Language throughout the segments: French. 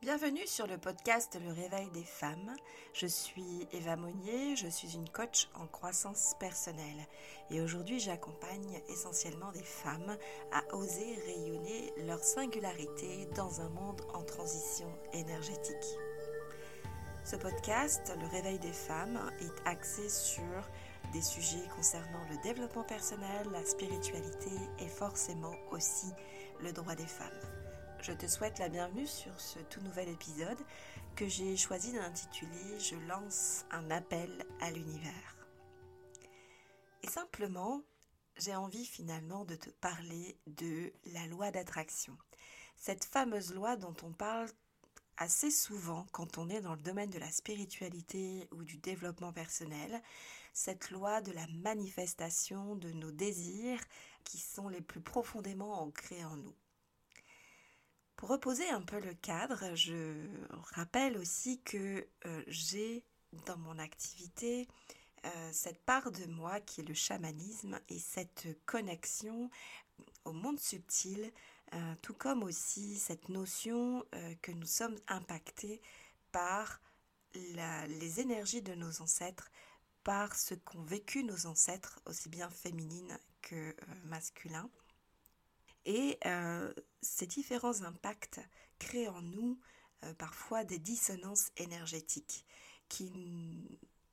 Bienvenue sur le podcast Le Réveil des femmes. Je suis Eva Monnier, je suis une coach en croissance personnelle et aujourd'hui j'accompagne essentiellement des femmes à oser rayonner leur singularité dans un monde en transition énergétique. Ce podcast, Le Réveil des femmes, est axé sur des sujets concernant le développement personnel, la spiritualité et forcément aussi le droit des femmes. Je te souhaite la bienvenue sur ce tout nouvel épisode que j'ai choisi d'intituler Je lance un appel à l'univers. Et simplement, j'ai envie finalement de te parler de la loi d'attraction. Cette fameuse loi dont on parle assez souvent quand on est dans le domaine de la spiritualité ou du développement personnel, cette loi de la manifestation de nos désirs qui sont les plus profondément ancrés en nous. Pour reposer un peu le cadre, je rappelle aussi que euh, j'ai dans mon activité euh, cette part de moi qui est le chamanisme et cette connexion au monde subtil, euh, tout comme aussi cette notion que nous sommes impactés par les énergies de nos ancêtres, par ce qu'ont vécu nos ancêtres, aussi bien féminines que masculins. Et euh, ces différents impacts créent en nous euh, parfois des dissonances énergétiques qui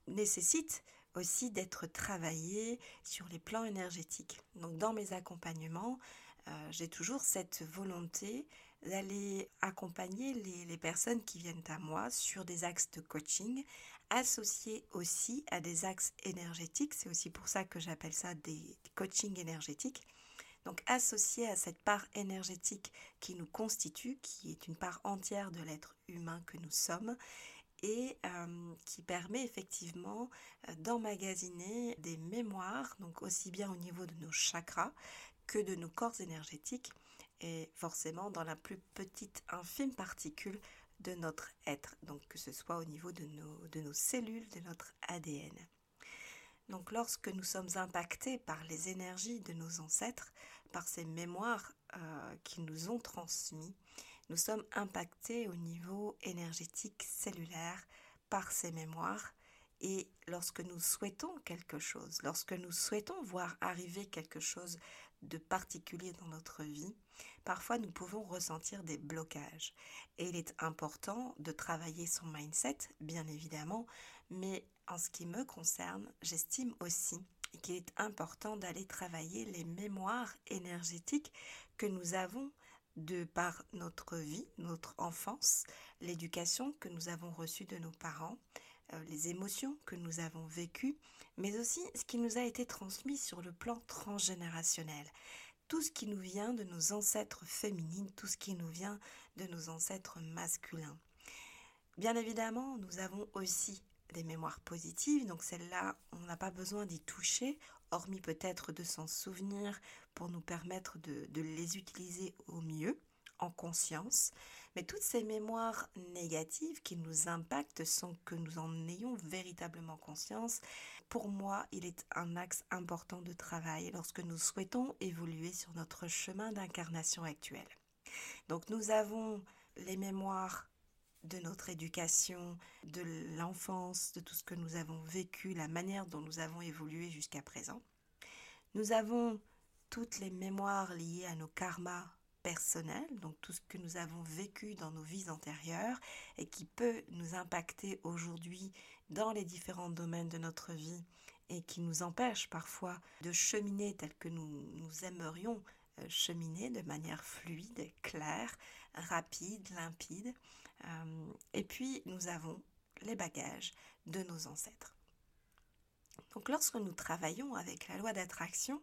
nécessitent aussi d'être travaillées sur les plans énergétiques. Donc dans mes accompagnements, euh, j'ai toujours cette volonté d'aller accompagner les, les, personnes qui viennent à moi sur des axes de coaching, associés aussi à des axes énergétiques. C'est aussi pour ça que j'appelle ça des coachings énergétiques. Donc associé à cette part énergétique qui nous constitue, qui est une part entière de l'être humain que nous sommes, et euh, qui permet effectivement euh, d'emmagasiner des mémoires, donc aussi bien au niveau de nos chakras que de nos corps énergétiques, et forcément dans la plus petite infime particule de notre être, donc que ce soit au niveau de nos, de nos cellules, de notre ADN. Donc lorsque nous sommes impactés par les énergies de nos ancêtres, par ces mémoires euh, qu'ils nous ont transmis, nous sommes impactés au niveau énergétique cellulaire par ces mémoires et lorsque nous souhaitons quelque chose, lorsque nous souhaitons voir arriver quelque chose de particulier dans notre vie, parfois nous pouvons ressentir des blocages. Et il est important de travailler son mindset, bien évidemment, mais en ce qui me concerne, j'estime aussi qu'il est important d'aller travailler les mémoires énergétiques que nous avons de par notre vie, notre enfance, l'éducation que nous avons reçue de nos parents, euh, les émotions que nous avons vécues, mais aussi ce qui nous a été transmis sur le plan transgénérationnel. Tout ce qui nous vient de nos ancêtres féminines, tout ce qui nous vient de nos ancêtres masculins. Bien évidemment, nous avons aussi des mémoires positives, donc celles-là, on n'a pas besoin d'y toucher, hormis peut-être de s'en souvenir pour nous permettre de, de, les utiliser au mieux, en conscience. Mais toutes ces mémoires négatives qui nous impactent sans que nous en ayons véritablement conscience, pour moi, il est un axe important de travail lorsque nous souhaitons évoluer sur notre chemin d'incarnation actuel. Donc nous avons les mémoires de notre éducation, de l'enfance, de tout ce que nous avons vécu, la manière dont nous avons évolué jusqu'à présent. Nous avons toutes les mémoires liées à nos karmas personnels, donc tout ce que nous avons vécu dans nos vies antérieures et qui peut nous impacter aujourd'hui dans les différents domaines de notre vie et qui nous empêche parfois de cheminer tel que nous, nous aimerions cheminer de manière fluide, claire, rapide, limpide. Euh, et puis nous avons les bagages de nos ancêtres. Donc lorsque nous travaillons avec la loi d'attraction,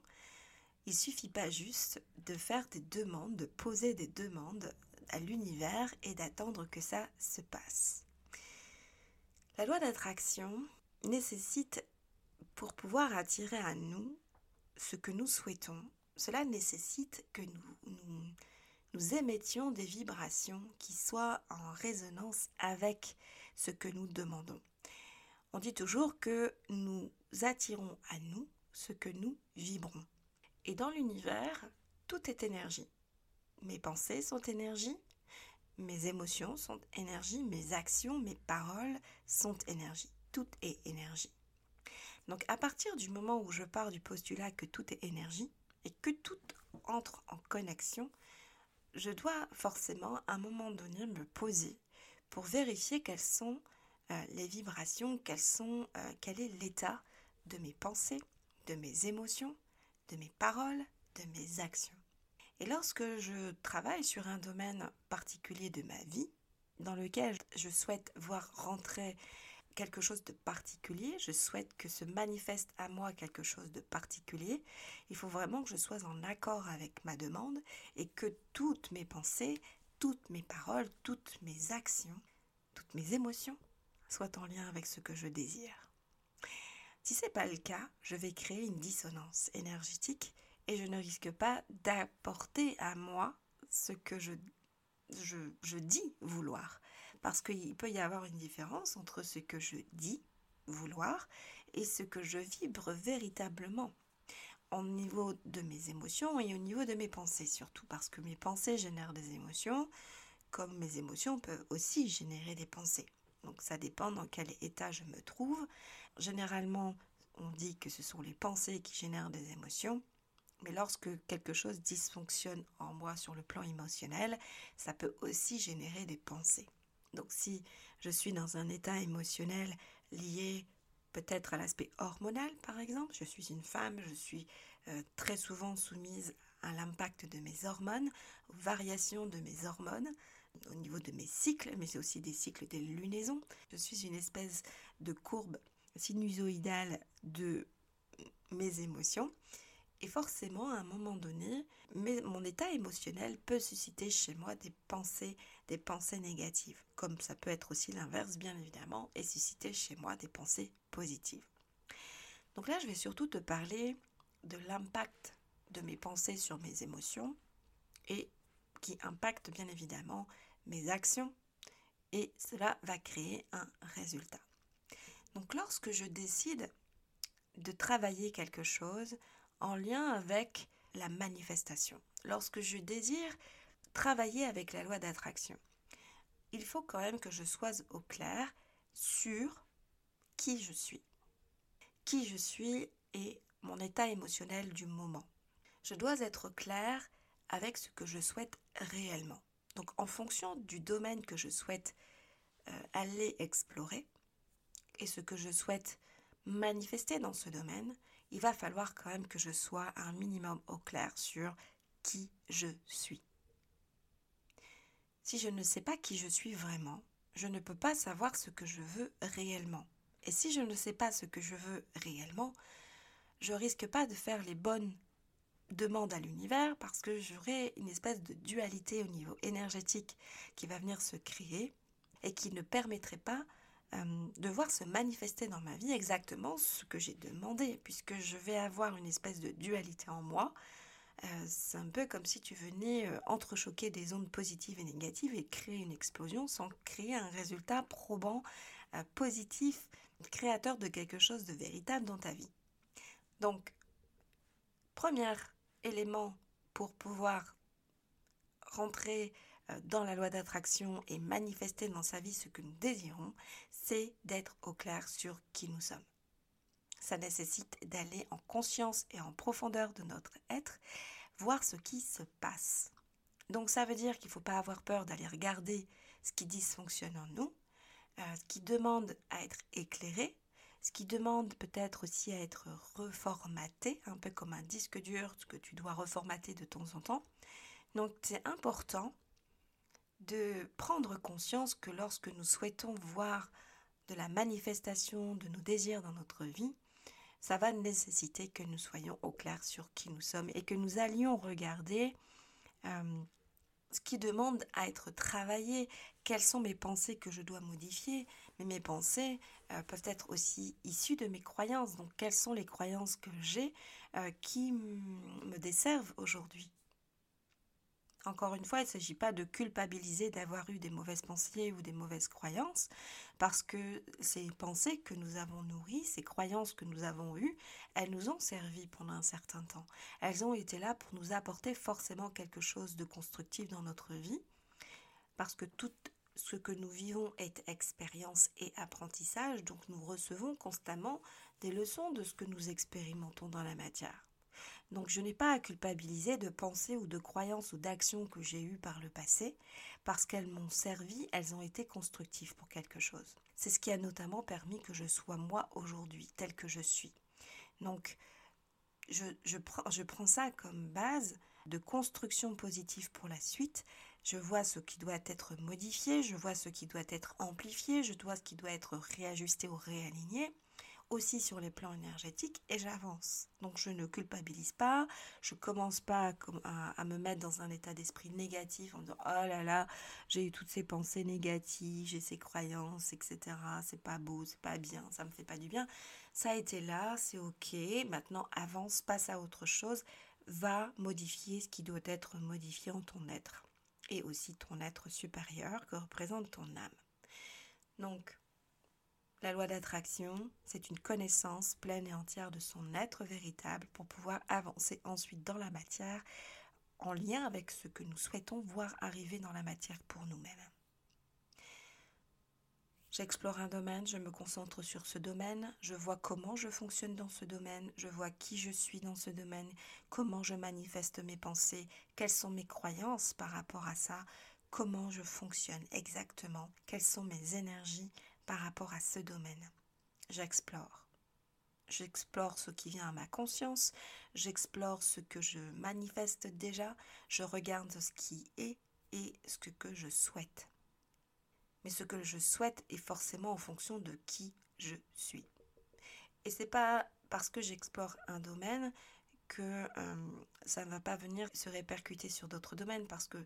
il suffit pas juste de faire des demandes, de poser des demandes à l'univers et d'attendre que ça se passe. La loi d'attraction nécessite, pour pouvoir attirer à nous ce que nous souhaitons, cela nécessite que nous, émettions des vibrations qui soient en résonance avec ce que nous demandons. On dit toujours que nous attirons à nous ce que nous vibrons. Et dans l'univers, tout est énergie. Mes pensées sont énergie, mes émotions sont énergie, mes actions, mes paroles sont énergie. Tout est énergie. Donc à partir du moment où je pars du postulat que tout est énergie et que tout entre en connexion, je dois forcément à un moment donné me poser pour vérifier quelles sont euh, les vibrations, sont, euh, quel est l'état de mes pensées, de mes émotions, de mes paroles, de mes actions. Et lorsque je travaille sur un domaine particulier de ma vie, dans lequel je souhaite voir rentrer quelque chose de particulier, je souhaite que se manifeste à moi quelque chose de particulier, il faut vraiment que je sois en accord avec ma demande et que toutes mes pensées, toutes mes paroles, toutes mes actions, toutes mes émotions soient en lien avec ce que je désire. Si ce n'est pas le cas, je vais créer une dissonance énergétique et je ne risque pas d'apporter à moi ce que je, je, je dis vouloir. Parce qu'il peut y avoir une différence entre ce que je dis vouloir et ce que je vibre véritablement au niveau de mes émotions et au niveau de mes pensées surtout parce que mes pensées génèrent des émotions comme mes émotions peuvent aussi générer des pensées. Donc ça dépend dans quel état je me trouve. Généralement, on dit que ce sont les pensées qui génèrent des émotions. Mais lorsque quelque chose dysfonctionne en moi sur le plan émotionnel, ça peut aussi générer des pensées. Donc si je suis dans un état émotionnel lié peut-être à l'aspect hormonal par exemple, je suis une femme, je suis euh, très souvent soumise à l'impact de mes hormones, aux variations de mes hormones au niveau de mes cycles, mais c'est aussi des cycles des lunaisons. Je suis une espèce de courbe sinusoïdale de mes émotions et forcément, à un moment donné, mon état émotionnel peut susciter chez moi des pensées, des pensées négatives, comme ça peut être aussi l'inverse, bien évidemment, et susciter chez moi des pensées positives. Donc là, je vais surtout te parler de l'impact de mes pensées sur mes émotions et qui impacte bien évidemment mes actions et cela va créer un résultat. Donc lorsque je décide de travailler quelque chose, en lien avec la manifestation. Lorsque je désire travailler avec la loi d'attraction, il faut quand même que je sois au clair sur qui je suis. Qui je suis et mon état émotionnel du moment. Je dois être clair avec ce que je souhaite réellement. Donc en fonction du domaine que je souhaite euh, aller explorer et ce que je souhaite manifester dans ce domaine, il va falloir quand même que je sois un minimum au clair sur qui je suis. Si je ne sais pas qui je suis vraiment, je ne peux pas savoir ce que je veux réellement. Et si je ne sais pas ce que je veux réellement, je risque pas de faire les bonnes demandes à l'univers parce que j'aurai une espèce de dualité au niveau énergétique qui va venir se créer et qui ne permettrait pas euh, de voir se manifester dans ma vie exactement ce que j'ai demandé, puisque je vais avoir une espèce de dualité en moi. Euh, c'est un peu comme si tu venais euh, entrechoquer des ondes positives et négatives et créer une explosion sans créer un résultat probant, positif, créateur de quelque chose de véritable dans ta vie. Donc, premier élément pour pouvoir rentrer dans la loi d'attraction et manifester dans sa vie ce que nous désirons, c'est d'être au clair sur qui nous sommes. Ça nécessite d'aller en conscience et en profondeur de notre être, voir ce qui se passe. Donc ça veut dire qu'il ne faut pas avoir peur d'aller regarder ce qui dysfonctionne en nous, euh, ce qui demande à être éclairé, ce qui demande peut-être aussi à être reformaté, un peu comme un disque dur que tu dois reformater de temps en temps. Donc c'est important de prendre conscience que lorsque nous souhaitons voir de la manifestation de nos désirs dans notre vie, ça va nécessiter que nous soyons au clair sur qui nous sommes et que nous allions regarder euh, ce qui demande à être travaillé, quelles sont mes pensées que je dois modifier, mais mes pensées euh, peuvent être aussi issues de mes croyances, donc quelles sont les croyances que j'ai euh, qui me desservent aujourd'hui? Encore une fois, il ne s'agit pas de culpabiliser d'avoir eu des mauvaises pensées ou des mauvaises croyances, parce que ces pensées que nous avons nourries, ces croyances que nous avons eues, elles nous ont servi pendant un certain temps. Elles ont été là pour nous apporter forcément quelque chose de constructif dans notre vie. parce que tout ce que nous vivons est expérience et apprentissage, donc nous recevons constamment des leçons de ce que nous expérimentons dans la matière. Donc je n'ai pas à culpabiliser de pensées ou de croyances ou d'actions que j'ai eues par le passé, parce qu'elles m'ont servi, elles ont été constructives pour quelque chose. C'est ce qui a notamment permis que je sois moi aujourd'hui, tel que je suis. Donc je, je, prends, je prends ça comme base de construction positive pour la suite. Je vois ce qui doit être modifié, je vois ce qui doit être amplifié, je vois ce qui doit être réajusté ou réaligné aussi sur les plans énergétiques et j'avance. Donc je ne culpabilise pas, je commence pas à, me mettre dans un état d'esprit négatif en disant oh là là, j'ai eu toutes ces pensées négatives, j'ai ces croyances, etc. C'est pas beau, c'est pas bien, ça me fait pas du bien. Ça a été là, c'est ok. Maintenant avance, passe à autre chose, va modifier ce qui doit être modifié en ton être et aussi ton être supérieur que représente ton âme. Donc la loi d'attraction, c'est une connaissance pleine et entière de son être véritable pour pouvoir avancer ensuite dans la matière en lien avec ce que nous souhaitons voir arriver dans la matière pour nous-mêmes. J'explore un domaine, je me concentre sur ce domaine, je vois comment je fonctionne dans ce domaine, je vois qui je suis dans ce domaine, comment je manifeste mes pensées, quelles sont mes croyances par rapport à ça, comment je fonctionne exactement, quelles sont mes énergies, par rapport à ce domaine. J'explore. J'explore ce qui vient à ma conscience, j'explore ce que je manifeste déjà, je regarde ce qui est et ce que je souhaite. Mais ce que je souhaite est forcément en fonction de qui je suis. Et c'est pas parce que j'explore un domaine que euh, ça ne va pas venir se répercuter sur d'autres domaines parce que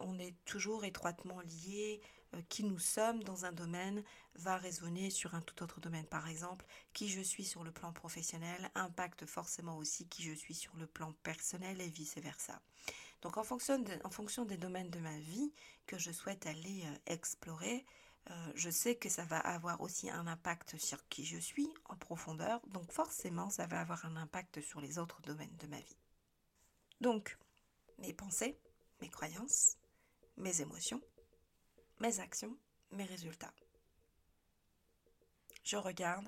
on est toujours étroitement liés. Euh, qui nous sommes dans un domaine va résonner sur un tout autre domaine. Par exemple, qui je suis sur le plan professionnel impacte forcément aussi qui je suis sur le plan personnel et vice-versa. Donc en fonction, en fonction des domaines de ma vie que je souhaite aller euh, explorer, euh, je sais que ça va avoir aussi un impact sur qui je suis en profondeur, donc forcément ça va avoir un impact sur les autres domaines de ma vie. Donc, mes pensées, mes croyances, mes émotions, mes actions, mes résultats. Je regarde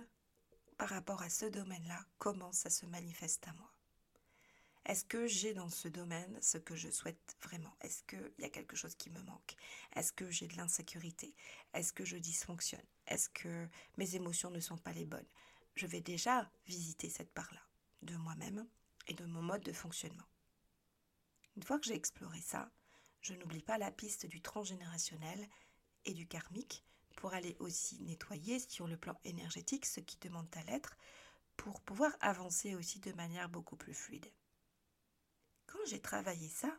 par rapport à ce domaine-là comment ça se manifeste à moi. Est-ce que j'ai dans ce domaine ce que je souhaite vraiment? Est-ce qu'il y a quelque chose qui me manque? Est-ce que j'ai de l'insécurité? Est-ce que je dysfonctionne? Est-ce que mes émotions ne sont pas les bonnes? Je vais déjà visiter cette part-là de moi-même et de mon mode de fonctionnement. Une fois que j'ai exploré ça, je n'oublie pas la piste du transgénérationnel et du karmique pour aller aussi nettoyer sur le plan énergétique ce qui demande à l'être pour pouvoir avancer aussi de manière beaucoup plus fluide. Quand j'ai travaillé ça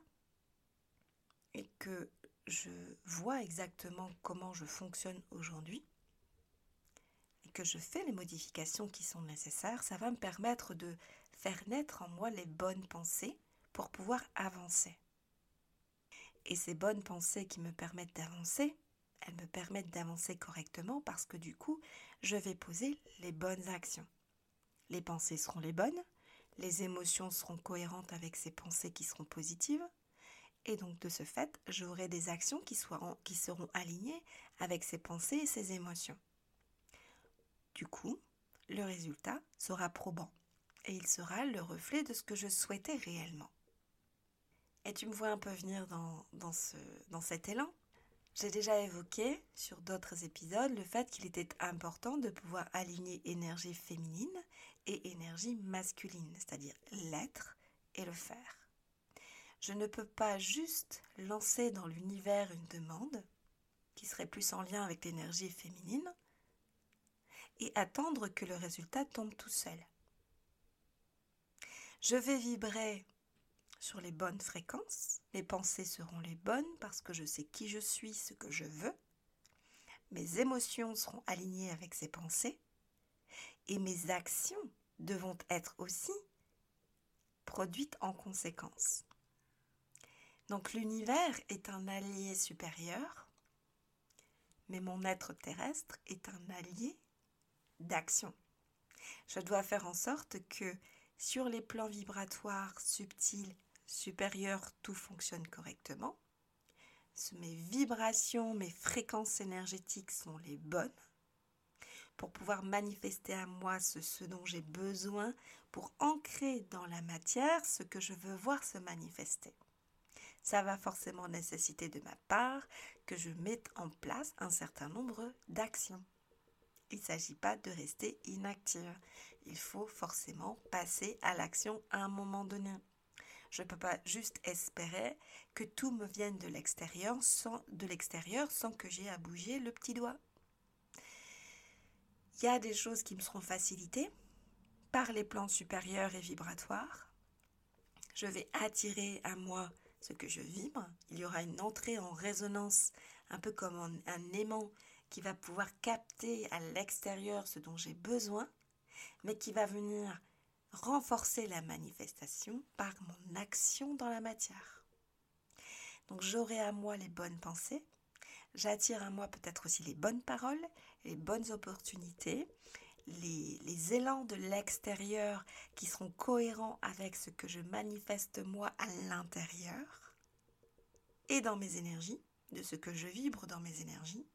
et que je vois exactement comment je fonctionne aujourd'hui et que je fais les modifications qui sont nécessaires, ça va me permettre de faire naître en moi les bonnes pensées pour pouvoir avancer. Et ces bonnes pensées qui me permettent d'avancer, elles me permettent d'avancer correctement parce que du coup, je vais poser les bonnes actions. Les pensées seront les bonnes, les émotions seront cohérentes avec ces pensées qui seront positives, et donc de ce fait, j'aurai des actions qui, seront alignées avec ces pensées et ces émotions. Du coup, le résultat sera probant, et il sera le reflet de ce que je souhaitais réellement. Et tu me vois un peu venir dans cet élan. J'ai déjà évoqué sur d'autres épisodes le fait qu'il était important de pouvoir aligner énergie féminine et énergie masculine, c'est-à-dire l'être et le faire. Je ne peux pas juste lancer dans l'univers une demande qui serait plus en lien avec l'énergie féminine et attendre que le résultat tombe tout seul. Je vais vibrer sur les bonnes fréquences. Mes pensées seront les bonnes parce que je sais qui je suis, ce que je veux. Mes émotions seront alignées avec ces pensées. Et mes actions devront être aussi produites en conséquence. Donc l'univers est un allié supérieur, mais mon être terrestre est un allié d'action. Je dois faire en sorte que sur les plans vibratoires subtils supérieur, tout fonctionne correctement. mes vibrations, mes fréquences énergétiques sont les bonnes pour pouvoir manifester à moi ce, dont j'ai besoin pour ancrer dans la matière ce que je veux voir se manifester. Ça va forcément nécessiter de ma part que je mette en place un certain nombre d'actions. Il ne s'agit pas de rester inactive. Il faut forcément passer à l'action à un moment donné. Je ne peux pas juste espérer que tout me vienne de l'extérieur sans, de l'extérieur sans que j'ai à bouger le petit doigt. Il y a des choses qui me seront facilitées par les plans supérieurs et vibratoires. Je vais attirer à moi ce que je vibre. Il y aura une entrée en résonance, un peu comme un, un aimant qui va pouvoir capter à l'extérieur ce dont j'ai besoin, mais qui va venir renforcer la manifestation par mon action dans la matière. Donc j'aurai à moi les bonnes pensées, j'attire à moi peut-être aussi les bonnes paroles, les bonnes opportunités, les, les élans de l'extérieur qui seront cohérents avec ce que je manifeste moi à l'intérieur et dans mes énergies, de ce que je vibre dans mes énergies.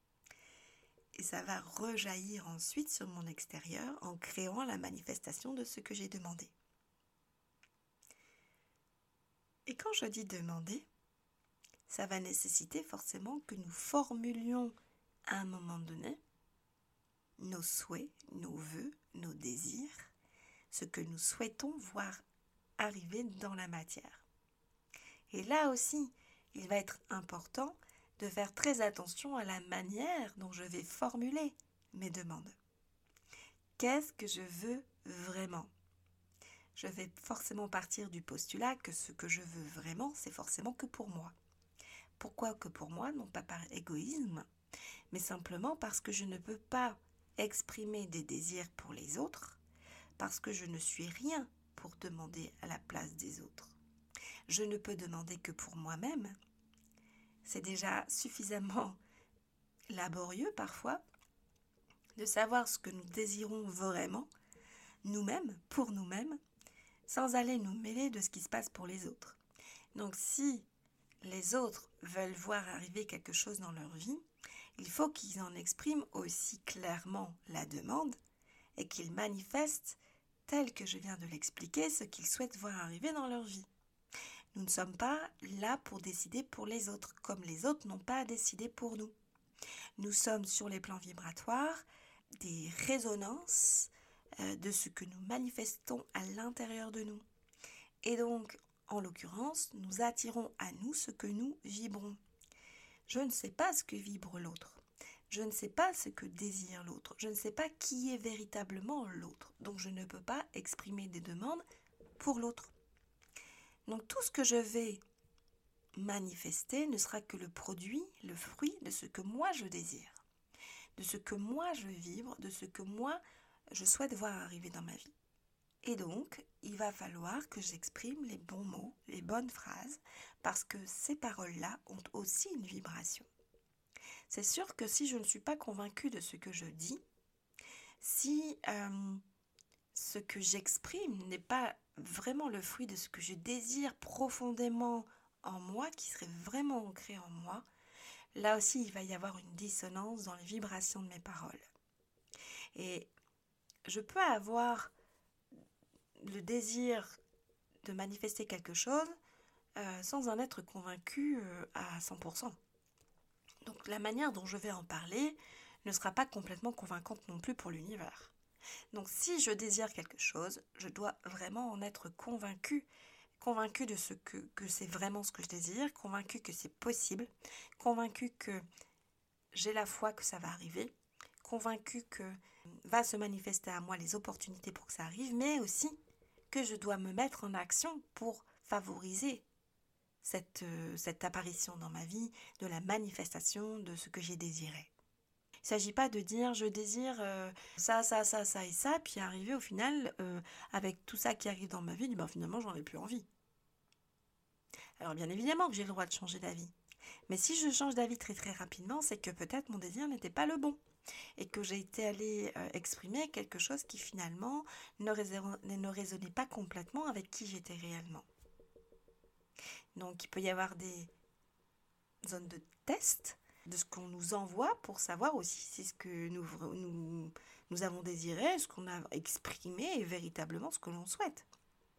Et ça va rejaillir ensuite sur mon extérieur en créant la manifestation de ce que j'ai demandé. Et quand je dis demander, ça va nécessiter forcément que nous formulions à un moment donné nos souhaits, nos voeux, nos désirs, ce que nous souhaitons voir arriver dans la matière. Et là aussi, il va être important de faire très attention à la manière dont je vais formuler mes demandes. Qu'est-ce que je veux vraiment? Je vais forcément partir du postulat que ce que je veux vraiment, c'est forcément que pour moi. Pourquoi que pour moi? Non pas par égoïsme, mais simplement parce que je ne peux pas exprimer des désirs pour les autres, parce que je ne suis rien pour demander à la place des autres. Je ne peux demander que pour moi-même, c'est déjà suffisamment laborieux parfois de savoir ce que nous désirons vraiment, nous-mêmes, pour nous-mêmes, sans aller nous mêler de ce qui se passe pour les autres. Donc si les autres veulent voir arriver quelque chose dans leur vie, il faut qu'ils en expriment aussi clairement la demande et qu'ils manifestent, tel que je viens de l'expliquer, ce qu'ils souhaitent voir arriver dans leur vie. Nous ne sommes pas là pour décider pour les autres, comme les autres n'ont pas à décider pour nous. Nous sommes sur les plans vibratoires des résonances euh, de ce que nous manifestons à l'intérieur de nous. Et donc, en l'occurrence, nous attirons à nous ce que nous vibrons. Je ne sais pas ce que vibre l'autre. Je ne sais pas ce que désire l'autre. Je ne sais pas qui est véritablement l'autre. Donc je ne peux pas exprimer des demandes pour l'autre. Donc tout ce que je vais manifester ne sera que le produit, le fruit de ce que moi je désire, de ce que moi je vibre, de ce que moi je souhaite voir arriver dans ma vie. Et donc, il va falloir que j'exprime les bons mots, les bonnes phrases, parce que ces paroles-là ont aussi une vibration. C'est sûr que si je ne suis pas convaincue de ce que je dis, si euh, ce que j'exprime n'est pas vraiment le fruit de ce que je désire profondément en moi, qui serait vraiment ancré en moi, là aussi il va y avoir une dissonance dans les vibrations de mes paroles. Et je peux avoir le désir de manifester quelque chose euh, sans en être convaincu euh, à 100%. Donc la manière dont je vais en parler ne sera pas complètement convaincante non plus pour l'univers. Donc si je désire quelque chose, je dois vraiment en être convaincu, convaincu de ce que, c'est vraiment ce que je désire, convaincu que c'est possible, convaincu que j'ai la foi que ça va arriver, convaincu que va se manifester à moi les opportunités pour que ça arrive, mais aussi que je dois me mettre en action pour favoriser cette, euh, cette apparition dans ma vie, de la manifestation de ce que j'ai désiré. Il ne s'agit pas de dire je désire euh, ça, ça, ça, ça et ça, puis arriver au final, euh, avec tout ça qui arrive dans ma vie, ben finalement j'en ai plus envie. Alors bien évidemment que j'ai le droit de changer d'avis. Mais si je change d'avis très très rapidement, c'est que peut-être mon désir n'était pas le bon. Et que j'ai été allée euh, exprimer quelque chose qui finalement ne, ne résonnait pas complètement avec qui j'étais réellement. Donc il peut y avoir des, zone de test de ce qu'on nous envoie pour savoir aussi si ce que nous, nous, nous avons désiré, ce qu'on a exprimé est véritablement ce que l'on souhaite.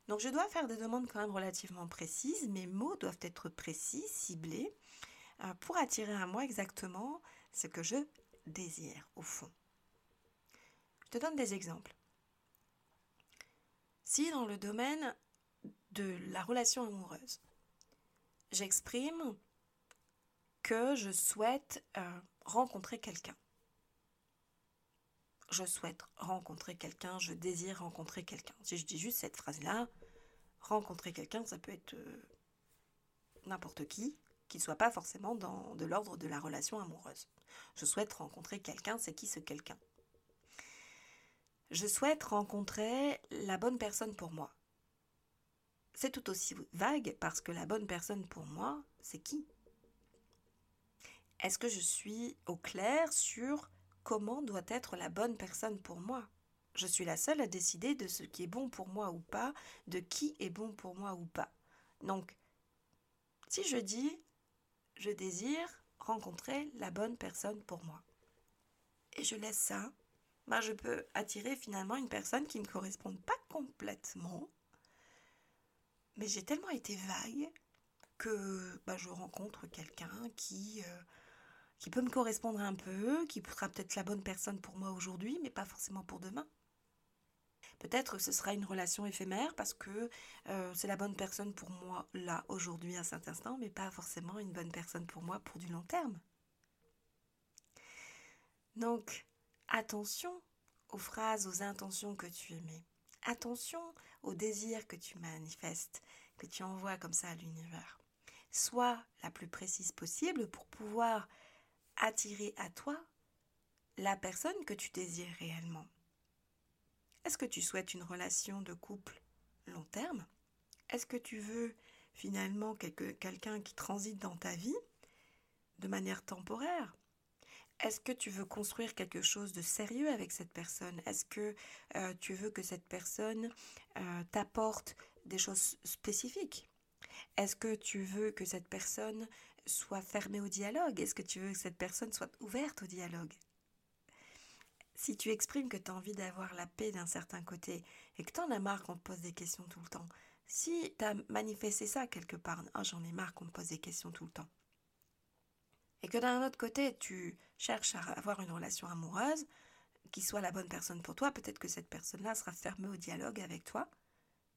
Donc je dois faire des demandes quand même relativement précises, mes mots doivent être précis, ciblés, euh, pour attirer à moi exactement ce que je désire au fond. Je te donne des exemples. Si dans le domaine de la relation amoureuse, j'exprime que je souhaite euh, rencontrer quelqu'un. Je souhaite rencontrer quelqu'un, je désire rencontrer quelqu'un. Si je dis juste cette phrase-là, rencontrer quelqu'un, ça peut être euh, n'importe qui, qui ne soit pas forcément dans de l'ordre de la relation amoureuse. Je souhaite rencontrer quelqu'un, c'est qui ce quelqu'un? Je souhaite rencontrer la bonne personne pour moi. C'est tout aussi vague parce que la bonne personne pour moi, c'est qui? Est-ce que je suis au clair sur comment doit être la bonne personne pour moi? Je suis la seule à décider de ce qui est bon pour moi ou pas, de qui est bon pour moi ou pas. Donc, si je dis je désire rencontrer la bonne personne pour moi, et je laisse ça, bah je peux attirer finalement une personne qui ne correspond pas complètement, mais j'ai tellement été vague que bah, je rencontre quelqu'un qui euh, qui peut me correspondre un peu, qui sera peut-être la bonne personne pour moi aujourd'hui, mais pas forcément pour demain. Peut-être que ce sera une relation éphémère parce que euh, c'est la bonne personne pour moi là, aujourd'hui, à cet instant, mais pas forcément une bonne personne pour moi pour du long terme. Donc, attention aux phrases, aux intentions que tu émets. Attention aux désirs que tu manifestes, que tu envoies comme ça à l'univers. Sois la plus précise possible pour pouvoir attirer à toi la personne que tu désires réellement. Est-ce que tu souhaites une relation de couple long terme? Est-ce que tu veux finalement quelqu'un qui transite dans ta vie de manière temporaire? Est-ce que tu veux construire quelque chose de sérieux avec cette personne? Est-ce que euh, tu veux que cette personne euh, t'apporte des choses spécifiques? Est-ce que tu veux que cette personne soit fermé au dialogue? Est-ce que tu veux que cette personne soit ouverte au dialogue? Si tu exprimes que tu as envie d'avoir la paix d'un certain côté et que tu en as marre qu'on te pose des questions tout le temps, si tu as manifesté ça quelque part, oh, j'en ai marre qu'on me pose des questions tout le temps, et que d'un autre côté tu cherches à avoir une relation amoureuse qui soit la bonne personne pour toi, peut-être que cette personne-là sera fermée au dialogue avec toi,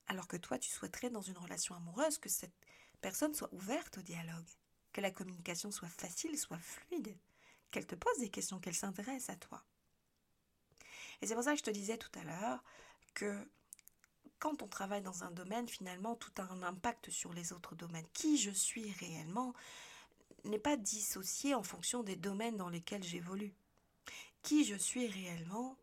alors que toi tu souhaiterais dans une relation amoureuse que cette personne soit ouverte au dialogue que la communication soit facile, soit fluide, qu'elle te pose des questions, qu'elle s'intéresse à toi. Et c'est pour ça que je te disais tout à l'heure que quand on travaille dans un domaine, finalement, tout a un impact sur les autres domaines. Qui je suis réellement n'est pas dissocié en fonction des domaines dans lesquels j'évolue. Qui je suis réellement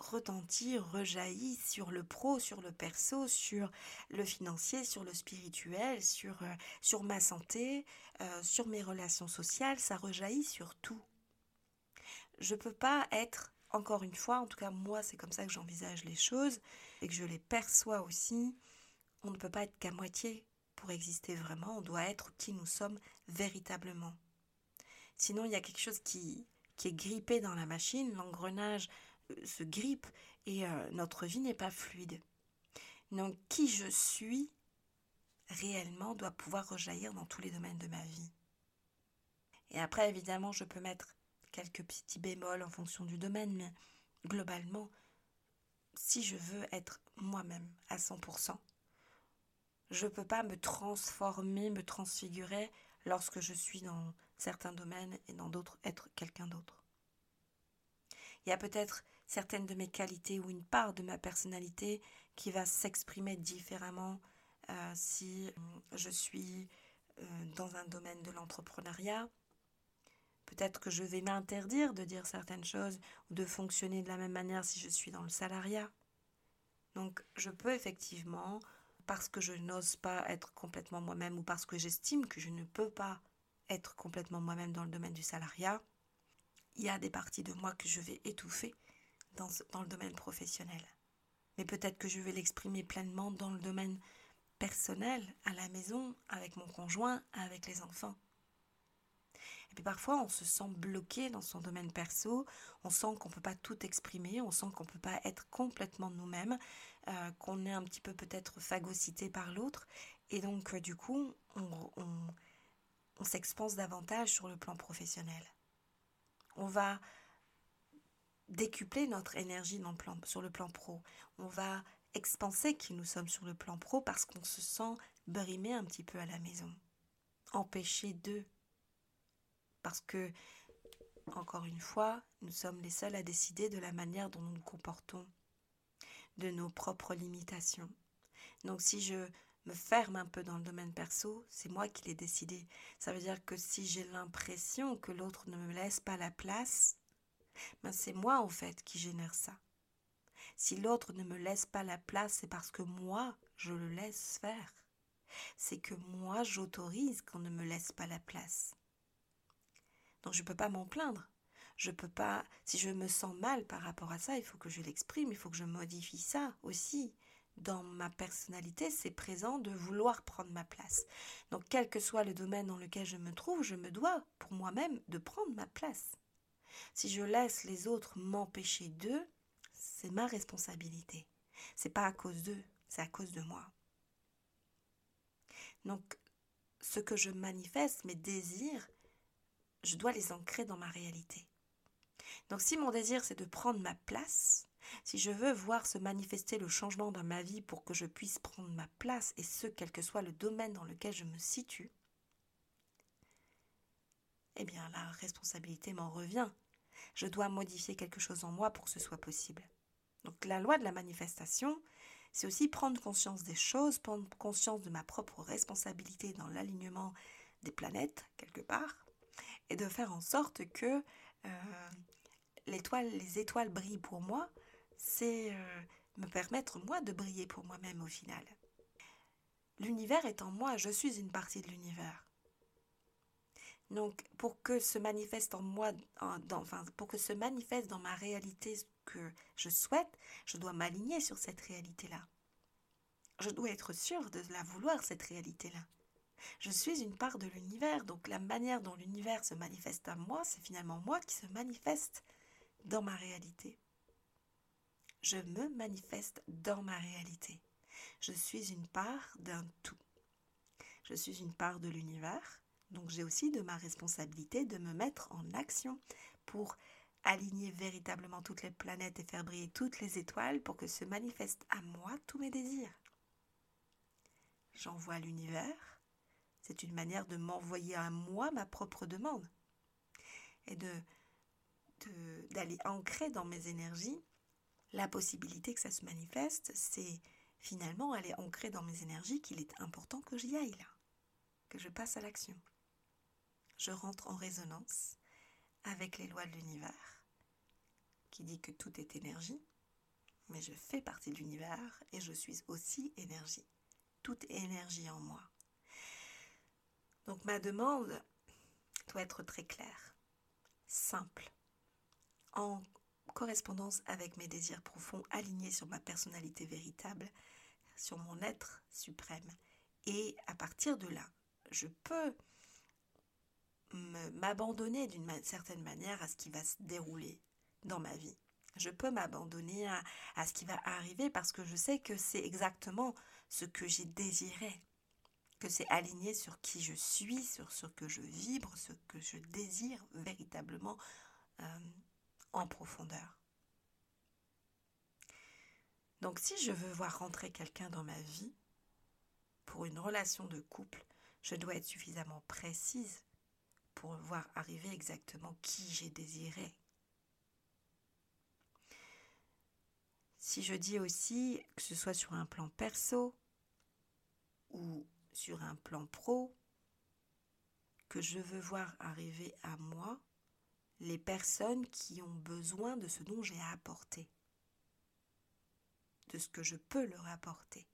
retentit, rejaillit sur le pro, sur le perso, sur le financier, sur le spirituel, sur, euh, sur ma santé, euh, sur mes relations sociales, ça rejaillit sur tout. Je peux pas être, encore une fois, en tout cas moi c'est comme ça que j'envisage les choses et que je les perçois aussi, on ne peut pas être qu'à moitié pour exister vraiment, on doit être qui nous sommes véritablement. Sinon il y a quelque chose qui, qui est grippé dans la machine, l'engrenage se grippe et euh, notre vie n'est pas fluide. Donc qui je suis réellement doit pouvoir rejaillir dans tous les domaines de ma vie. Et après, évidemment, je peux mettre quelques petits bémols en fonction du domaine, mais globalement, si je veux être moi-même à 100%, je ne peux pas me transformer, me transfigurer lorsque je suis dans certains domaines et dans d'autres être quelqu'un d'autre. Il y a peut-être certaines de mes qualités ou une part de ma personnalité qui va s'exprimer différemment euh, si euh, je suis euh, dans un domaine de l'entrepreneuriat. Peut-être que je vais m'interdire de dire certaines choses ou de fonctionner de la même manière si je suis dans le salariat. Donc je peux effectivement, parce que je n'ose pas être complètement moi-même ou parce que j'estime que je ne peux pas être complètement moi-même dans le domaine du salariat, il y a des parties de moi que je vais étouffer dans, le domaine professionnel. Mais peut-être que je vais l'exprimer pleinement dans le domaine personnel, à la maison, avec mon conjoint, avec les enfants. Et puis parfois, on se sent bloqué dans son domaine perso, on sent qu'on ne peut pas tout exprimer, on sent qu'on ne peut pas être complètement nous-mêmes, euh, qu'on est un petit peu peut-être phagocyté par l'autre. Et donc, euh, du coup, on, on s'expanse davantage sur le plan professionnel. On va décupler notre énergie dans le plan, sur le plan pro. On va expanser qui nous sommes sur le plan pro parce qu'on se sent brimé un petit peu à la maison, empêché d'eux. Parce que, encore une fois, nous sommes les seuls à décider de la manière dont nous nous comportons, de nos propres limitations. Donc si je me ferme un peu dans le domaine perso, c'est moi qui l'ai décidé. Ça veut dire que si j'ai l'impression que l'autre ne me laisse pas la place, ben c'est moi en fait qui génère ça. Si l'autre ne me laisse pas la place, c'est parce que moi, je le laisse faire. C'est que moi, j'autorise qu'on ne me laisse pas la place. Donc je ne peux pas m'en plaindre. Je peux pas, si je me sens mal par rapport à ça, il faut que je l'exprime, il faut que je modifie ça aussi. Dans ma personnalité, c'est présent de vouloir prendre ma place. Donc quel que soit le domaine dans lequel je me trouve, je me dois, pour moi-même, de prendre ma place. Si je laisse les autres m'empêcher d'eux, c'est ma responsabilité. C'est pas à cause d'eux, c'est à cause de moi. Donc, ce que je manifeste, mes désirs, je dois les ancrer dans ma réalité. Donc, si mon désir c'est de prendre ma place, si je veux voir se manifester le changement dans ma vie pour que je puisse prendre ma place, et ce, quel que soit le domaine dans lequel je me situe, eh bien la responsabilité m'en revient. Je dois modifier quelque chose en moi pour que ce soit possible. Donc la loi de la manifestation, c'est aussi prendre conscience des choses, prendre conscience de ma propre responsabilité dans l'alignement des planètes, quelque part, et de faire en sorte que euh, les étoiles brillent pour moi, c'est euh, me permettre moi de briller pour moi-même au final. L'univers est en moi, je suis une partie de l'univers. Donc, pour que se manifeste en moi, enfin, pour que se manifeste dans ma réalité ce que je souhaite, je dois m'aligner sur cette réalité-là. Je dois être sûre de la vouloir, cette réalité-là. Je suis une part de l'univers, donc la manière dont l'univers se manifeste à moi, c'est finalement moi qui se manifeste dans ma réalité. Je me manifeste dans ma réalité. Je suis une part d'un tout. Je suis une part de l'univers donc j'ai aussi de ma responsabilité de me mettre en action pour aligner véritablement toutes les planètes et faire briller toutes les étoiles pour que se manifestent à moi tous mes désirs. J'envoie l'univers. C'est une manière de m'envoyer à moi ma propre demande et de d'aller ancrer dans mes énergies la possibilité que ça se manifeste, c'est finalement aller ancrer dans mes énergies qu'il est important que j'y aille là, que je passe à l'action je rentre en résonance avec les lois de l'univers, qui dit que tout est énergie, mais je fais partie de l'univers et je suis aussi énergie. Tout est énergie en moi. Donc ma demande doit être très claire, simple, en correspondance avec mes désirs profonds, alignés sur ma personnalité véritable, sur mon être suprême. Et à partir de là, je peux m'abandonner d'une certaine manière à ce qui va se dérouler dans ma vie. Je peux m'abandonner à, ce qui va arriver parce que je sais que c'est exactement ce que j'ai désiré, que c'est aligné sur qui je suis, sur ce que je vibre, ce que je désire véritablement euh, en profondeur. Donc si je veux voir rentrer quelqu'un dans ma vie, pour une relation de couple, je dois être suffisamment précise pour voir arriver exactement qui j'ai désiré. Si je dis aussi, que ce soit sur un plan perso ou sur un plan pro, que je veux voir arriver à moi les personnes qui ont besoin de ce dont j'ai à apporter, de ce que je peux leur apporter.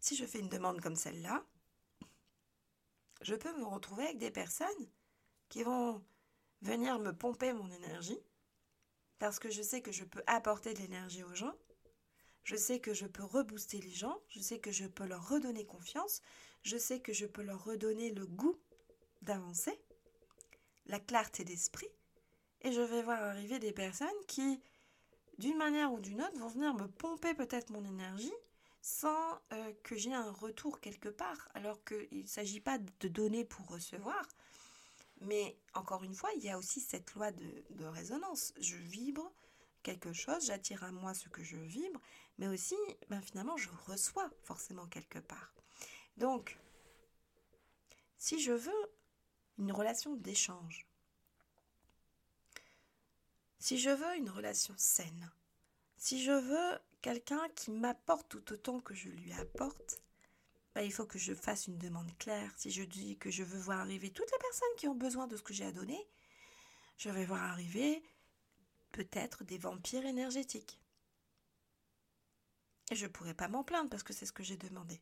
Si je fais une demande comme celle-là, je peux me retrouver avec des personnes qui vont venir me pomper mon énergie parce que je sais que je peux apporter de l'énergie aux gens, je sais que je peux rebooster les gens, je sais que je peux leur redonner confiance, je sais que je peux leur redonner le goût d'avancer la clarté d'esprit et je vais voir arriver des personnes qui, d'une manière ou d'une autre, vont venir me pomper peut-être mon énergie sans euh, que j'ai un retour quelque part, alors qu'il ne s'agit pas de donner pour recevoir. Mais encore une fois, il y a aussi cette loi de, résonance. Je vibre quelque chose, j'attire à moi ce que je vibre, mais aussi, ben, finalement, je reçois forcément quelque part. Donc, si je veux une relation d'échange, si je veux une relation saine, si je veux quelqu'un qui m'apporte tout autant que je lui apporte, ben, il faut que je fasse une demande claire. Si je dis que je veux voir arriver toutes les personnes qui ont besoin de ce que j'ai à donner, je vais voir arriver peut-être des vampires énergétiques. Et je ne pourrais pas m'en plaindre parce que c'est ce que j'ai demandé.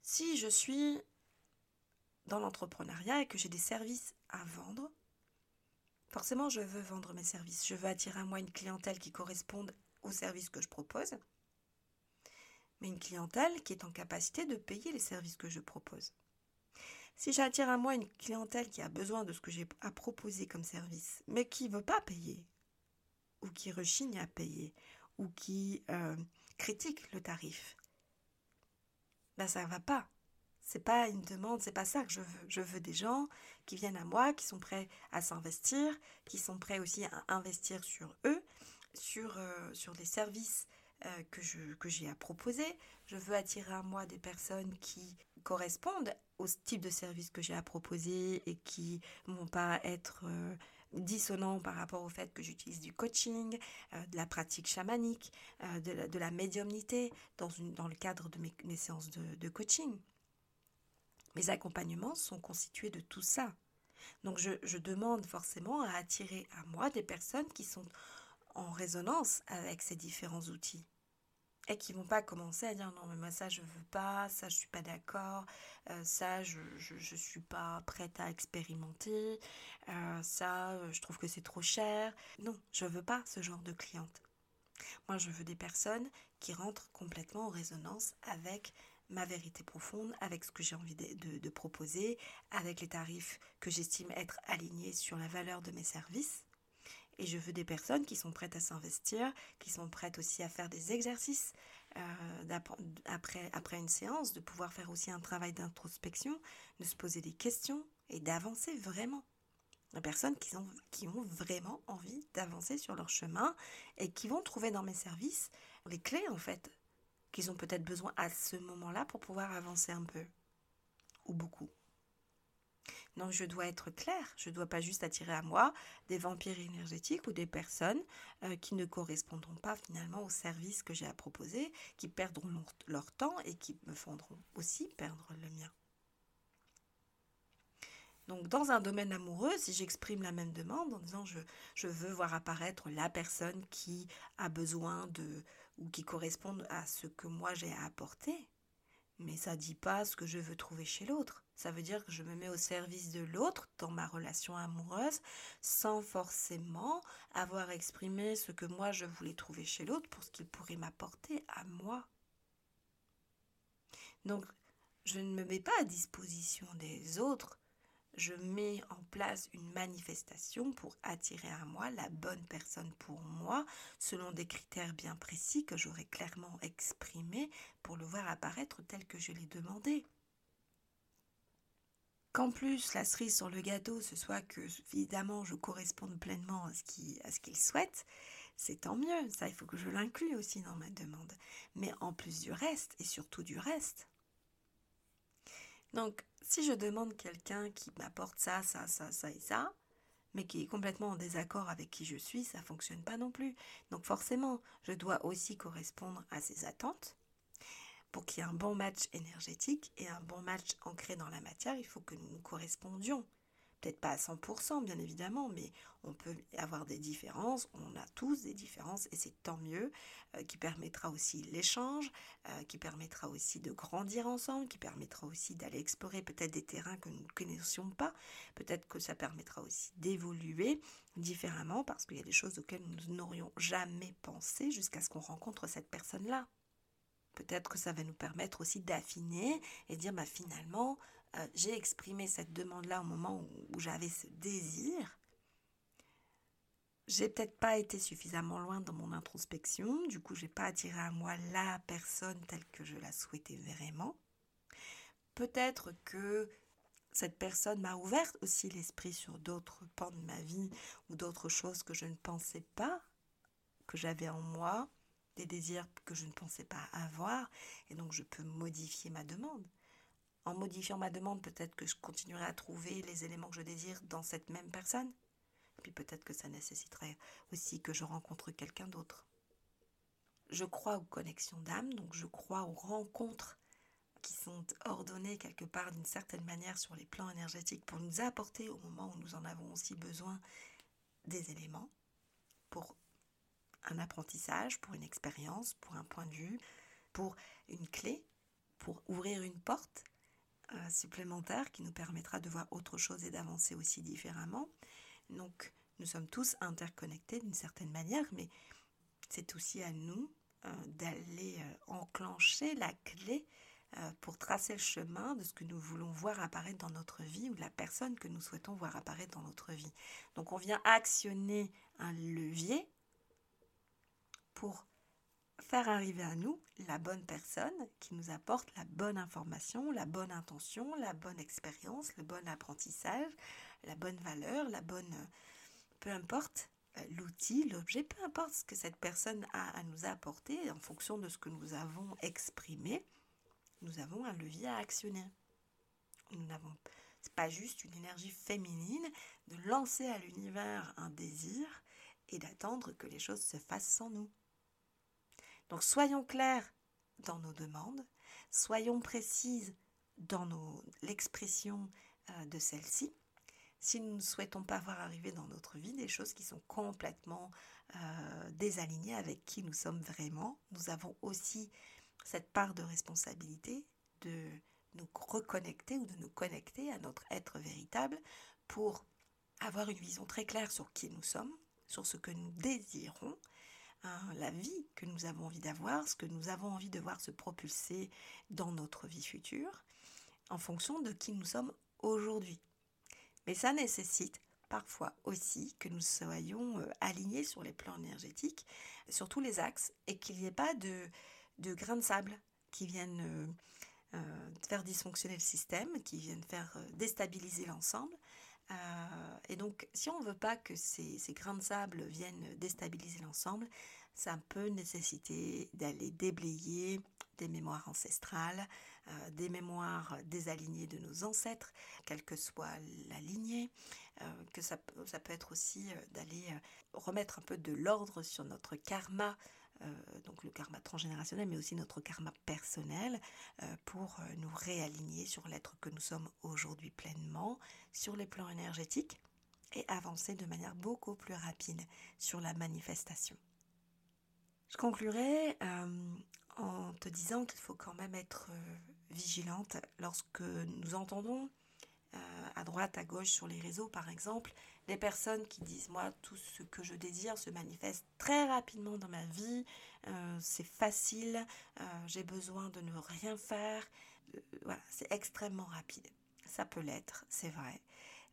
Si je suis dans l'entrepreneuriat et que j'ai des services à vendre, Forcément, je veux vendre mes services. Je veux attirer à moi une clientèle qui corresponde aux services que je propose, mais une clientèle qui est en capacité de payer les services que je propose. Si j'attire à moi une clientèle qui a besoin de ce que j'ai à proposer comme service, mais qui ne veut pas payer, ou qui rechigne à payer, ou qui euh, critique le tarif, ben ça ne va pas. C'est pas une demande, c'est pas ça que je veux. Je veux des gens qui viennent à moi, qui sont prêts à s'investir, qui sont prêts aussi à investir sur eux, sur, euh, sur les services euh, que, que j'ai à proposer. Je veux attirer à moi des personnes qui correspondent au type de service que j'ai à proposer et qui ne vont pas être euh, dissonants par rapport au fait que j'utilise du coaching, de la pratique chamanique, de, la, médiumnité dans, dans le cadre de mes, séances de coaching. Mes accompagnements sont constitués de tout ça. Donc je, demande forcément à attirer à moi des personnes qui sont en résonance avec ces différents outils et qui vont pas commencer à dire non mais moi ça je veux pas, ça je suis pas d'accord, euh, ça je, suis pas prête à expérimenter, euh, ça je trouve que c'est trop cher. Non, je veux pas ce genre de cliente. Moi je veux des personnes qui rentrent complètement en résonance avec ma vérité profonde, avec ce que j'ai envie de, proposer, avec les tarifs que j'estime être alignés sur la valeur de mes services. Et je veux des personnes qui sont prêtes à s'investir, qui sont prêtes aussi à faire des exercices euh, après, une séance, de pouvoir faire aussi un travail d'introspection, de se poser des questions et d'avancer vraiment. Des personnes qui qui ont vraiment envie d'avancer sur leur chemin et qui vont trouver dans mes services les clés en fait qu'ils ont peut-être besoin à ce moment-là pour pouvoir avancer un peu ou beaucoup. Donc je dois être claire, je ne dois pas juste attirer à moi des vampires énergétiques ou des personnes euh, qui ne correspondront pas finalement au service que j'ai à proposer, qui perdront leur, temps et qui me fondront aussi perdre le mien. Donc dans un domaine amoureux, si j'exprime la même demande en disant je, je veux voir apparaître la personne qui a besoin de, ou qui correspondent à ce que moi j'ai à apporter. Mais ça dit pas ce que je veux trouver chez l'autre. Ça veut dire que je me mets au service de l'autre dans ma relation amoureuse sans forcément avoir exprimé ce que moi je voulais trouver chez l'autre pour ce qu'il pourrait m'apporter à moi. Donc, je ne me mets pas à disposition des autres je mets en place une manifestation pour attirer à moi la bonne personne pour moi, selon des critères bien précis que j'aurais clairement exprimés pour le voir apparaître tel que je l'ai demandé. Qu'en plus la cerise sur le gâteau, ce soit que évidemment je corresponde pleinement à ce qu'il souhaite, c'est tant mieux, ça il faut que je l'inclue aussi dans ma demande. Mais en plus du reste, et surtout du reste, donc, si je demande quelqu'un qui m'apporte ça, ça, ça, ça et ça, mais qui est complètement en désaccord avec qui je suis, ça fonctionne pas non plus. Donc forcément, je dois aussi correspondre à ses attentes. Pour qu'il y ait un bon match énergétique et un bon match ancré dans la matière, il faut que nous nous correspondions peut-être pas à 100% bien évidemment, mais on peut avoir des différences, on a tous des différences et c'est tant mieux, euh, qui permettra aussi l'échange, euh, qui permettra aussi de grandir ensemble, qui permettra aussi d'aller explorer peut-être des terrains que nous ne connaissions pas, peut-être que ça permettra aussi d'évoluer différemment parce qu'il y a des choses auxquelles nous n'aurions jamais pensé jusqu'à ce qu'on rencontre cette personne-là. Peut-être que ça va nous permettre aussi d'affiner et dire bah, finalement, euh, j'ai exprimé cette demande-là au moment où, j'avais ce désir, j'ai peut-être pas été suffisamment loin dans mon introspection, du coup j'ai pas attiré à moi la personne telle que je la souhaitais vraiment. Peut-être que cette personne m'a ouvert aussi l'esprit sur d'autres pans de ma vie ou d'autres choses que je ne pensais pas que j'avais en moi, des désirs que je ne pensais pas avoir, et donc je peux modifier ma demande. En modifiant ma demande, peut-être que je continuerai à trouver les éléments que je désire dans cette même personne. Puis peut-être que ça nécessiterait aussi que je rencontre quelqu'un d'autre. Je crois aux connexions d'âme, donc je crois aux rencontres qui sont ordonnées quelque part d'une certaine manière sur les plans énergétiques pour nous apporter au moment où nous en avons aussi besoin des éléments pour un apprentissage, pour une expérience, pour un point de vue, pour une clé, pour ouvrir une porte euh, supplémentaire qui nous permettra de voir autre chose et d'avancer aussi différemment. Donc nous sommes tous interconnectés d'une certaine manière, mais c'est aussi à nous euh, d'aller euh, enclencher la clé pour tracer le chemin de ce que nous voulons voir apparaître dans notre vie ou de la personne que nous souhaitons voir apparaître dans notre vie. Donc on vient actionner un levier pour faire arriver à nous la bonne personne qui nous apporte la bonne information, la bonne intention, la bonne expérience, le bon apprentissage, la bonne valeur, la bonne... peu importe euh, l'outil, l'objet, peu importe ce que cette personne a à nous apporter, en fonction de ce que nous avons exprimé, nous avons un levier à actionner. Nous n'avons pas juste une énergie féminine de lancer à l'univers un désir et d'attendre que les choses se fassent sans nous. Donc soyons clairs dans nos demandes, soyons précises dans l'expression euh, de celle-ci. Si nous ne souhaitons pas voir arriver dans notre vie des choses qui sont complètement euh, désalignées avec qui nous sommes vraiment, nous avons aussi cette part de responsabilité de nous reconnecter ou de nous connecter à notre être véritable pour avoir une vision très claire sur qui nous sommes, sur ce que nous désirons Hein, la vie que nous avons envie d'avoir, ce que nous avons envie de voir se propulser dans notre vie future, en fonction de qui nous sommes aujourd'hui. Mais ça nécessite parfois aussi que nous soyons euh, alignés sur les plans énergétiques, sur tous les axes, et qu'il n'y ait pas de, grains de sable qui viennent euh, euh, faire dysfonctionner le système, qui viennent faire déstabiliser l'ensemble, euh, et donc, si on ne veut pas que ces, grains de sable viennent déstabiliser l'ensemble, ça peut nécessiter d'aller déblayer des mémoires ancestrales, euh, des mémoires désalignées de nos ancêtres, quelle que soit la lignée, euh, que ça, peut être aussi d'aller remettre un peu de l'ordre sur notre karma donc le karma transgénérationnel, mais aussi notre karma personnel, euh, pour euh, nous réaligner sur l'être que nous sommes aujourd'hui pleinement, sur les plans énergétiques, et avancer de manière beaucoup plus rapide sur la manifestation. Je conclurai en te disant qu'il faut quand même être vigilante lorsque nous entendons euh, à droite, à gauche, sur les réseaux par exemple, des personnes qui disent moi tout ce que je désire se manifeste très rapidement dans ma vie, euh, c'est facile, euh, j'ai besoin de ne rien faire, voilà, c'est extrêmement rapide. Ça peut l'être, c'est vrai,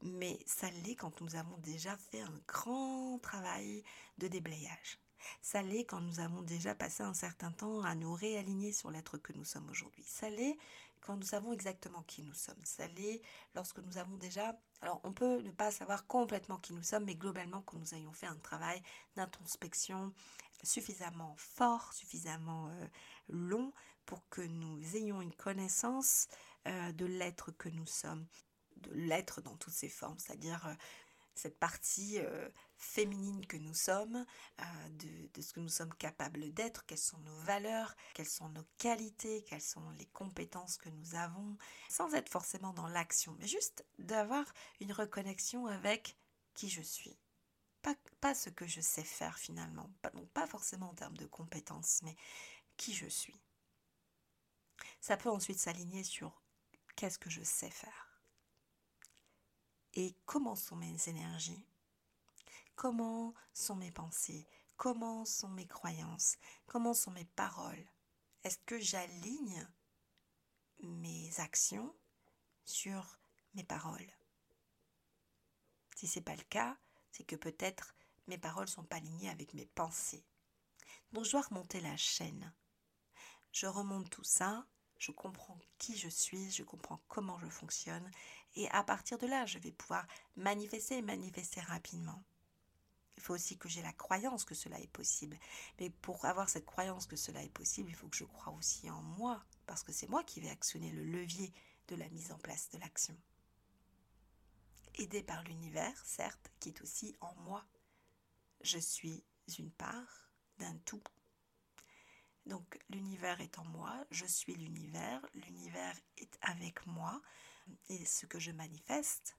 mais ça l'est quand nous avons déjà fait un grand travail de déblayage. Ça l'est quand nous avons déjà passé un certain temps à nous réaligner sur l'être que nous sommes aujourd'hui. Ça l'est quand nous savons exactement qui nous sommes. Ça l'est lorsque nous avons déjà... Alors on peut ne pas savoir complètement qui nous sommes, mais globalement quand nous ayons fait un travail d'introspection suffisamment fort, suffisamment euh, long pour que nous ayons une connaissance euh, de l'être que nous sommes, de l'être dans toutes ses formes, c'est-à-dire euh, cette partie euh, féminine que nous sommes, euh, de, ce que nous sommes capables d'être, quelles sont nos valeurs, quelles sont nos qualités, quelles sont les compétences que nous avons, sans être forcément dans l'action, mais juste d'avoir une reconnexion avec qui je suis. Pas, pas ce que je sais faire finalement, pas, forcément en termes de compétences, mais qui je suis. Ça peut ensuite s'aligner sur qu'est-ce que je sais faire et comment sont mes énergies? Comment sont mes pensées? Comment sont mes croyances? Comment sont mes paroles? Est-ce que j'aligne mes actions sur mes paroles? Si ce n'est pas le cas, c'est que peut-être mes paroles sont pas alignées avec mes pensées. Donc je dois remonter la chaîne. Je remonte tout ça, je comprends qui je suis, je comprends comment je fonctionne, et à partir de là, je vais pouvoir manifester et manifester rapidement. Il faut aussi que j'ai la croyance que cela est possible. Mais pour avoir cette croyance que cela est possible, il faut que je croie aussi en moi, parce que c'est moi qui vais actionner le levier de la mise en place de l'action. Aidé par l'univers, certes, qui est aussi en moi. Je suis une part d'un tout. Donc l'univers est en moi, je suis l'univers, l'univers est avec moi, et ce que je manifeste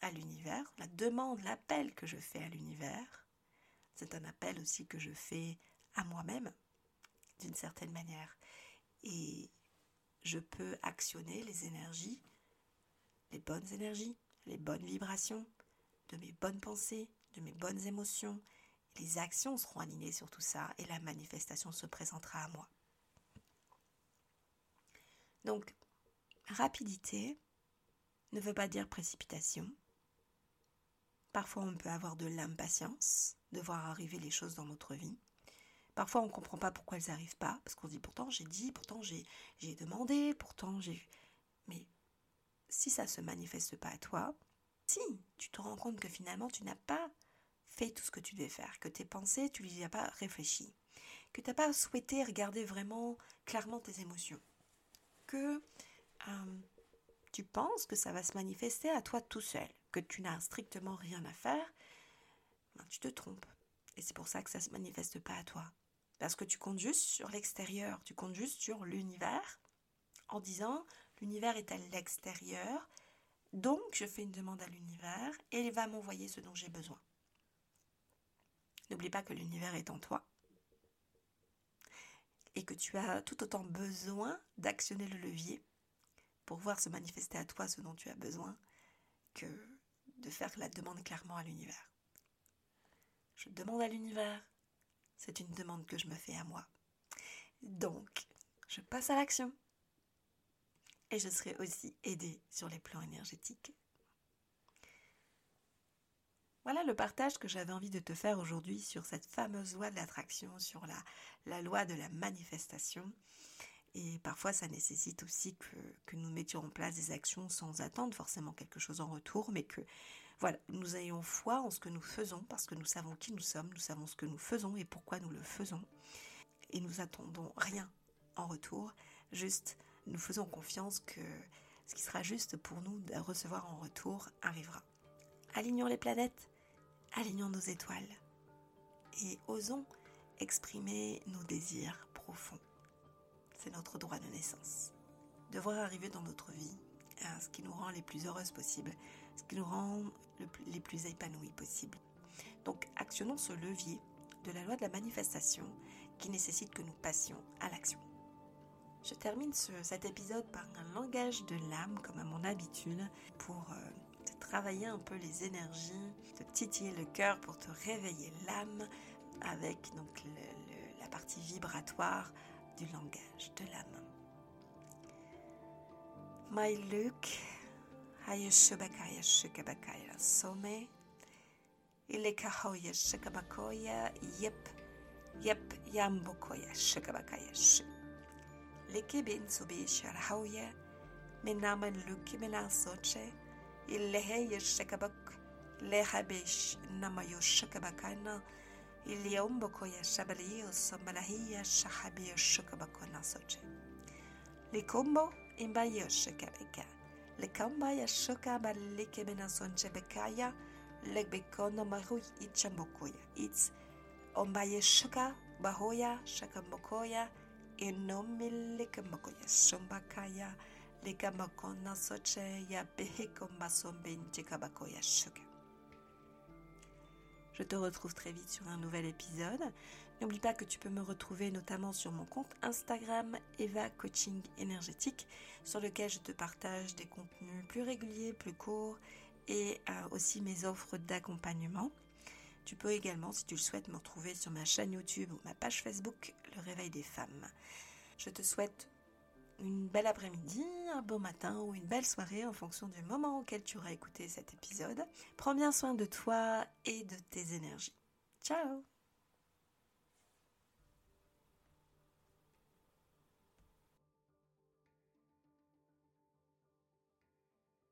à l'univers, la demande, l'appel que je fais à l'univers, c'est un appel aussi que je fais à moi-même, d'une certaine manière. Et je peux actionner les énergies, les bonnes énergies, les bonnes vibrations, de mes bonnes pensées, de mes bonnes émotions. Les actions seront alignées sur tout ça et la manifestation se présentera à moi. Donc, rapidité ne veut pas dire précipitation. Parfois, on peut avoir de l'impatience de voir arriver les choses dans notre vie. Parfois, on ne comprend pas pourquoi elles n'arrivent pas, parce qu'on se dit pourtant j'ai dit, pourtant j'ai demandé, pourtant j'ai... Mais si ça ne se manifeste pas à toi, si tu te rends compte que finalement tu n'as pas fait tout ce que tu devais faire, que tes pensées, tu n'y as pas réfléchi, que tu n'as pas souhaité regarder vraiment clairement tes émotions, que euh, tu penses que ça va se manifester à toi tout seul, que tu n'as strictement rien à faire, ben, tu te trompes. Et c'est pour ça que ça ne se manifeste pas à toi. Parce que tu comptes juste sur l'extérieur, tu comptes juste sur l'univers en disant l'univers est à l'extérieur, donc je fais une demande à l'univers et il va m'envoyer ce dont j'ai besoin. N'oublie pas que l'univers est en toi et que tu as tout autant besoin d'actionner le levier pour voir se manifester à toi ce dont tu as besoin que de faire la demande clairement à l'univers. Je demande à l'univers, c'est une demande que je me fais à moi. Donc, je passe à l'action. Et je serai aussi aidée sur les plans énergétiques. Voilà le partage que j'avais envie de te faire aujourd'hui sur cette fameuse loi de l'attraction, sur la, la loi de la manifestation. Et parfois, ça nécessite aussi que, nous mettions en place des actions sans attendre forcément quelque chose en retour, mais que voilà, nous ayons foi en ce que nous faisons parce que nous savons qui nous sommes, nous savons ce que nous faisons et pourquoi nous le faisons. Et nous attendons rien en retour, juste nous faisons confiance que ce qui sera juste pour nous de recevoir en retour arrivera. Alignons les planètes, alignons nos étoiles et osons exprimer nos désirs profonds c'est notre droit de naissance. De voir arriver dans notre vie hein, ce qui nous rend les plus heureuses possibles, ce qui nous rend les plus épanouies possibles. Donc actionnons ce levier de la loi de la manifestation qui nécessite que nous passions à l'action. Je termine cet épisode par un langage de l'âme comme à mon habitude pour euh, travailler un peu les énergies, te titiller le cœur pour te réveiller l'âme avec donc la partie vibratoire du langage de l'âme. My Luke, Hayashubakaya Shukabakaya Some, Ilekahoya Shukabakoya, Yep, Yep Yambokoya Shukabakaya Shu. Lekebin Sobe Sharhoya, Menaman Luke Melansoche, Ileheya Shukabak, Lehabish Namayo Shukabakana, اليوم بكويا الشبلية والصبلهية الشحبية الشكبك والنصوجي لكمبو إمبايا الشكبكة لكمبا الشكبة اللي كمنا سنشبكايا لك بكونو مروي إتشمبكويا إتس أمبايا الشكا بهويا شكمبكويا إنومي لكمبكويا الشمبكايا لكمبكونا سوجي يا بهيكم بسومبين تكبكويا الشكا Je te retrouve très vite sur un nouvel épisode. N'oublie pas que tu peux me retrouver notamment sur mon compte Instagram Eva Coaching Énergétique, sur lequel je te partage des contenus plus réguliers, plus courts et euh, aussi mes offres d'accompagnement. Tu peux également, si tu le souhaites, me retrouver sur ma chaîne YouTube ou ma page Facebook Le Réveil des femmes. Je te souhaite une belle après-midi, un beau matin ou une belle soirée en fonction du moment auquel tu auras écouté cet épisode. Prends bien soin de toi et de tes énergies. Ciao